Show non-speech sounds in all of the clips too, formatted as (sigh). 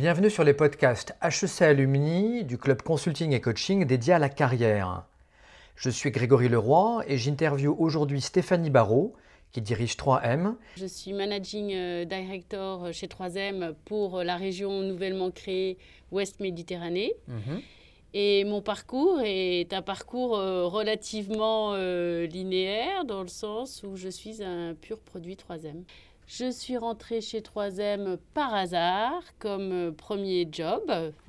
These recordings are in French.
Bienvenue sur les podcasts HEC Alumni du club consulting et coaching dédié à la carrière. Je suis Grégory Leroy et j'interviewe aujourd'hui Stéphanie Barrault qui dirige 3M. Je suis managing euh, director chez 3M pour la région nouvellement créée Ouest Méditerranée. Mhm. Et mon parcours est un parcours euh, relativement euh, linéaire dans le sens où je suis un pur produit 3M. Je suis rentrée chez 3M par hasard comme euh, premier job,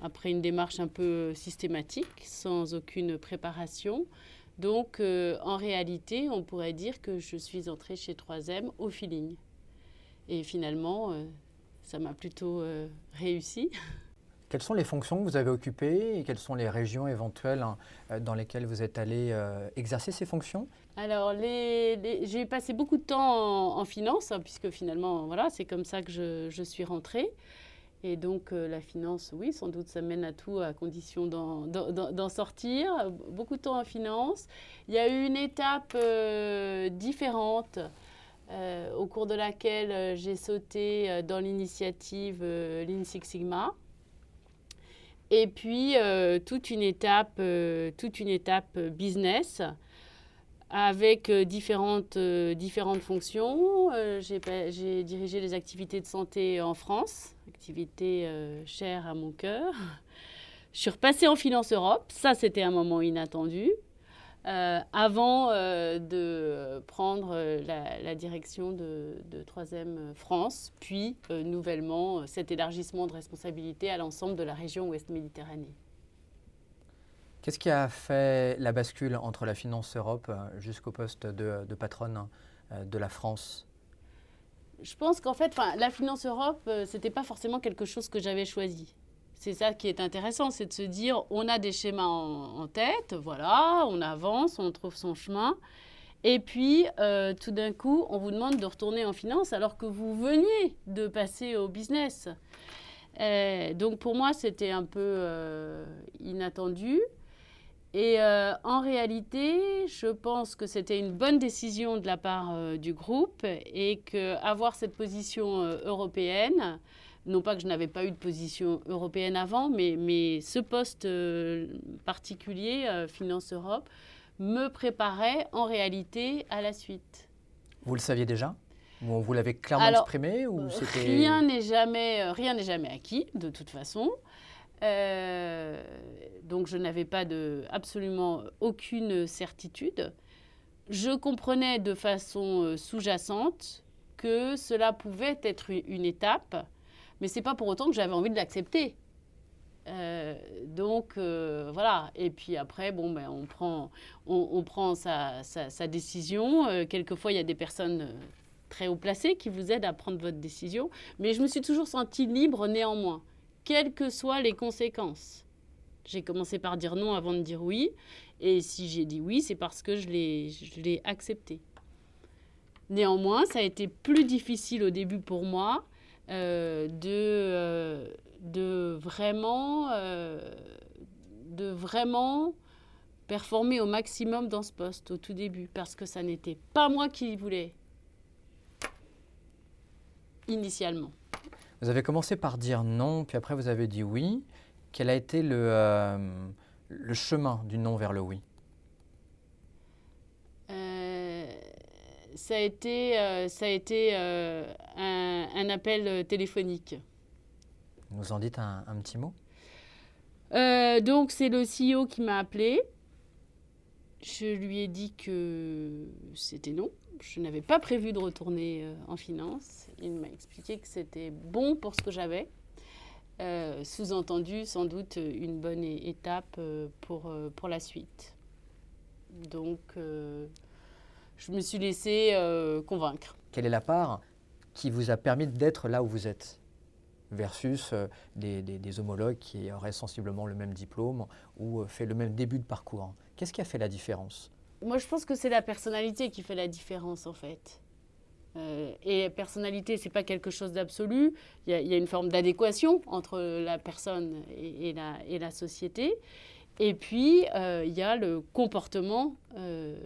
après une démarche un peu systématique, sans aucune préparation. Donc euh, en réalité, on pourrait dire que je suis entrée chez 3M au feeling. Et finalement, euh, ça m'a plutôt réussi. (laughs) Quelles sont les fonctions que vous avez occupées et quelles sont les régions éventuelles hein, euh, dans lesquelles vous êtes allé euh, exercer ces fonctions? Alors, j'ai passé beaucoup de temps en, finance, hein, puisque finalement, voilà, c'est comme ça que je, suis rentrée. Et donc, euh, la finance, oui, sans doute, ça mène à tout, à condition d'en sortir. Beaucoup de temps en finance. Il y a eu une étape différente. au cours de laquelle j'ai sauté dans l'initiative Lean Six Sigma. Et puis, euh, toute, une étape, euh, toute une étape business avec euh, différentes, différentes fonctions. J'ai dirigé les activités de santé en France, activités chères à mon cœur. Je suis repassée en Finance Europe. Ça, c'était un moment inattendu. Euh, avant euh, de prendre euh, la, direction de, de 3 France, puis nouvellement cet élargissement de responsabilité à l'ensemble de la région Ouest-Méditerranée. Qu'est-ce qui a fait la bascule entre la finance Europe jusqu'au poste de, de patronne de la France? Je pense qu'en fait, la finance Europe, ce n'était pas forcément quelque chose que j'avais choisi. C'est ça qui est intéressant, c'est de se dire, on a des schémas en, tête, voilà, on avance, on trouve son chemin. Et puis, euh, tout d'un coup, on vous demande de retourner en finance alors que vous veniez de passer au business. Euh, donc, pour moi, c'était un peu euh, inattendu. Et en réalité, je pense que c'était une bonne décision de la part du groupe et qu'avoir cette position européenne, non pas que je n'avais pas eu de position européenne avant, mais, mais ce poste euh, particulier, euh, Finance Europe, me préparait en réalité à la suite. Vous le saviez déjà? Ou Vous l'avez clairement exprimé ou euh, Rien n'est jamais, rien n'est jamais acquis, de toute façon. donc je n'avais pas de, absolument aucune certitude. Je comprenais de façon sous-jacente que cela pouvait être une étape mais c'est pas pour autant que j'avais envie de l'accepter. Euh, donc euh, voilà, et puis après, bon, ben, on prend, on, prend sa, décision. Euh, quelquefois, il y a des personnes très haut placées qui vous aident à prendre votre décision, mais je me suis toujours sentie libre néanmoins, quelles que soient les conséquences. J'ai commencé par dire non avant de dire oui, et si j'ai dit oui, c'est parce que je l'ai accepté. Néanmoins, ça a été plus difficile au début pour moi de, euh, de, vraiment, euh, de vraiment performer au maximum dans ce poste au tout début, parce que ça n'était pas moi qui voulais initialement. Vous avez commencé par dire non, puis après vous avez dit oui. Quel a été le, le chemin du non vers le oui? Ça a été, euh, ça a été euh, un, appel euh, téléphonique. Vous en dites un, petit mot? Donc, c'est le CEO qui m'a appelé. Je lui ai dit que c'était non. Je n'avais pas prévu de retourner en finance. Il m'a expliqué que c'était bon pour ce que j'avais. Sous-entendu, sans doute, une bonne étape pour, pour la suite. Donc, je me suis laissé euh, convaincre. Quelle est la part? Qui vous a permis d'être là où vous êtes versus euh, des, homologues qui auraient sensiblement le même diplôme ou euh, fait le même début de parcours Qu'est-ce qui a fait la différence? Moi, je pense que c'est la personnalité qui fait la différence, en fait. et personnalité, c'est pas quelque chose d'absolu. Il y, a une forme d'adéquation entre la personne et, la, société. Et puis, euh, il y a le comportement euh,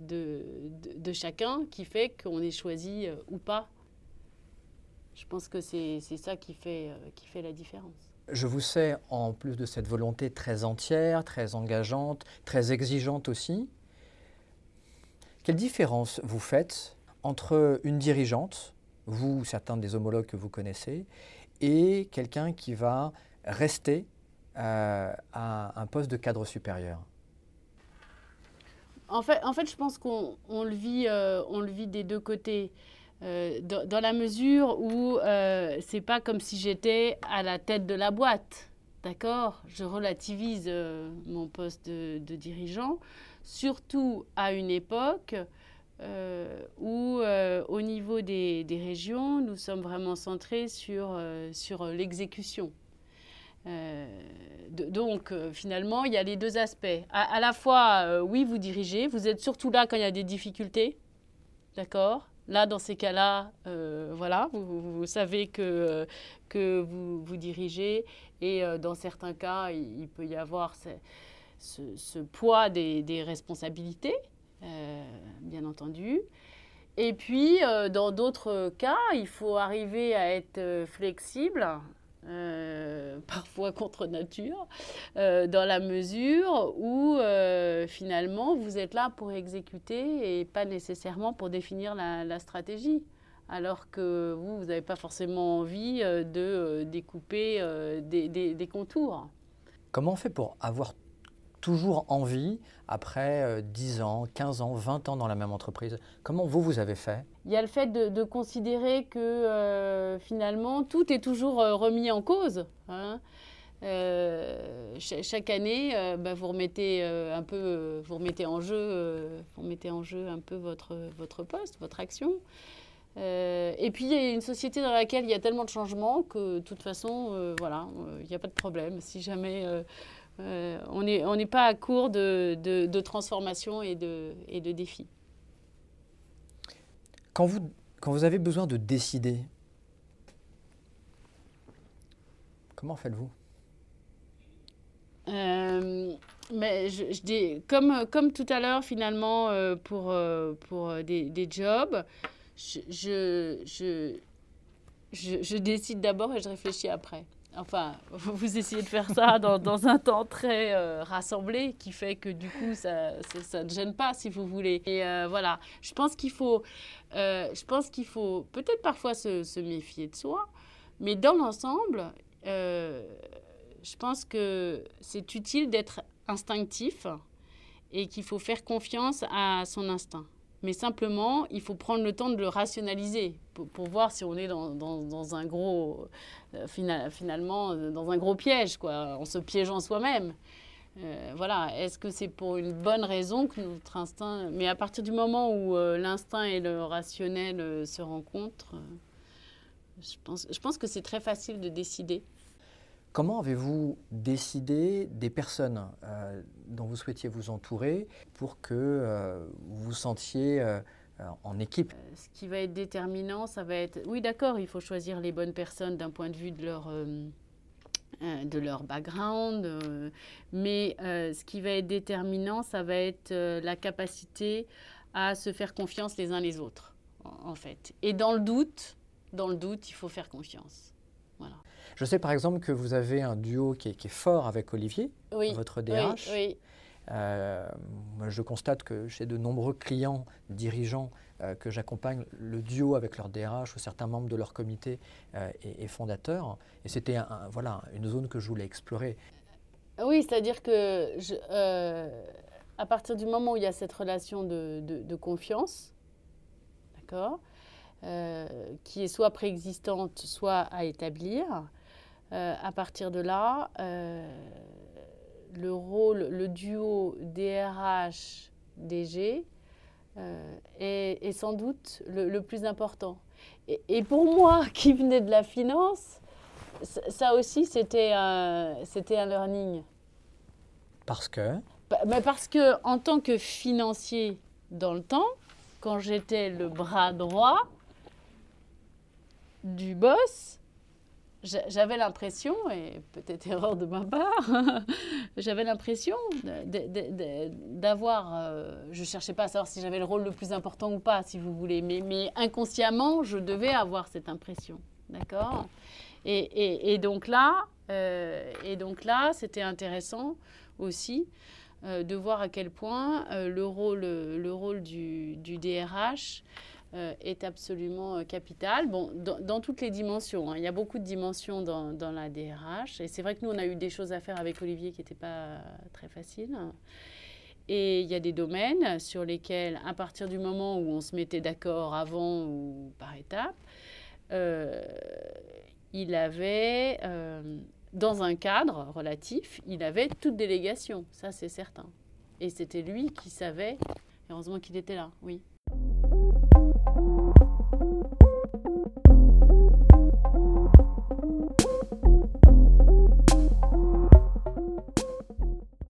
de, chacun qui fait qu'on est choisi euh, ou pas. Je pense que c'est ça qui fait, qui fait la différence. Je vous sais, en plus de cette volonté très entière, très engageante, très exigeante aussi, quelle différence vous faites entre une dirigeante, vous, certains des homologues que vous connaissez, et quelqu'un qui va rester euh, à un poste de cadre supérieur? En fait, en fait, je pense qu'on le, vit, euh, on le vit des deux côtés. Euh, dans, la mesure où euh, c'est pas comme si j'étais à la tête de la boîte. D'accord? Je relativise mon poste de, dirigeant, surtout à une époque où, au niveau des, régions, nous sommes vraiment centrés sur, sur l'exécution. Euh, donc, euh, finalement, il y a les deux aspects. À, la fois, euh, oui, vous dirigez, vous êtes surtout là quand il y a des difficultés, d'accord? Là, dans ces cas-là, voilà, vous, savez que, que vous, vous dirigez et dans certains cas, il, peut y avoir ce, poids des responsabilités, bien entendu. Et puis, dans d'autres cas, il faut arriver à être flexible euh, (laughs) parfois contre nature, euh, dans la mesure où euh, finalement vous êtes là pour exécuter et pas nécessairement pour définir la, stratégie. Alors que vous, vous n'avez pas forcément envie de découper des, des, contours. Comment on fait pour avoir toujours envie, après 10 euh, ans, 15 ans, 20 ans dans la même entreprise Comment vous, vous avez fait? Il y a le fait de, considérer que euh, finalement, tout est toujours euh, remis en cause. Hein. chaque année, bah, vous remettez un peu, vous remettez en jeu, vous remettez en jeu un peu votre, votre poste, votre action. et puis, il y a une société dans laquelle il y a tellement de changements que, de toute façon, voilà, il n'y a pas de problème. Si jamais euh, on n'est on pas à court de, de, transformation et de, et de défis. Quand vous, quand vous avez besoin de décider, comment faites-vous? Euh, mais je, dis, comme, comme tout à l'heure, finalement, euh, pour, pour des, des, jobs, je, je, je, je décide d'abord et je réfléchis après. Enfin, vous essayez de faire ça (laughs) dans, un temps très euh, rassemblé qui fait que du coup, ça, ça, ne gêne pas si vous voulez. Et euh, voilà, je pense qu'il faut, euh, je pense qu'il faut peut-être parfois se, méfier de soi, mais dans l'ensemble, je pense que c'est utile d'être instinctif et qu'il faut faire confiance à son instinct. Mais simplement, il faut prendre le temps de le rationaliser pour, voir si on est dans, un gros, euh, finalement, euh, dans un gros piège, quoi, en se piégeant soi-même. Euh, voilà, est-ce que c'est pour une bonne raison que notre instinct... Mais à partir du moment où l'instinct et le rationnel se rencontrent, je pense que c'est très facile de décider. Comment avez-vous décidé des personnes euh, dont vous souhaitiez vous entourer pour que euh, vous vous sentiez euh, en équipe? Ce qui va être déterminant, ça va être... Oui, d'accord, il faut choisir les bonnes personnes d'un point de vue de leur, de leur background, mais ce qui va être déterminant, ça va être la capacité à se faire confiance les uns les autres, en fait. Et dans le doute, dans le doute, il faut faire confiance. Voilà. Je sais par exemple que vous avez un duo qui est, fort avec Olivier, votre DRH. Oui, euh, je constate que chez de nombreux clients, dirigeants euh, que j'accompagne, le duo avec leur DRH ou certains membres de leur comité euh, est, fondateur. Et c'était voilà, une zone que je voulais explorer. Oui, c'est-à-dire que je, à partir du moment où il y a cette relation de, de confiance, d'accord, qui est soit préexistante, soit à établir, euh, à partir de là, euh, le rôle, le duo DRH-DG euh, est, sans doute le, plus important. Et, pour moi, (laughs) qui venais de la finance, ça aussi, c'était un, un learning. Parce que? Bah, bah, Parce que en tant que financier dans le temps, quand j'étais le bras droit du boss, j'avais l'impression, et peut-être erreur de ma part, (laughs) j'avais l'impression d'avoir, euh, je cherchais pas à savoir si j'avais le rôle le plus important ou pas, si vous voulez, mais, inconsciemment, je devais avoir cette impression, d'accord? Et, donc là, et donc là, c'était intéressant aussi de voir à quel point le rôle, le rôle du DRH euh, est absolument euh, capital. Bon, dans, toutes les dimensions. Hein. Il y a beaucoup de dimensions dans, dans la DRH. Et c'est vrai que nous, on a eu des choses à faire avec Olivier qui n'étaient pas très faciles. Et il y a des domaines sur lesquels, à partir du moment où on se mettait d'accord avant ou par étape, euh, il avait, dans un cadre relatif, il avait toute délégation. Ça, c'est certain. Et c'était lui qui savait. Heureusement qu'il était là, oui.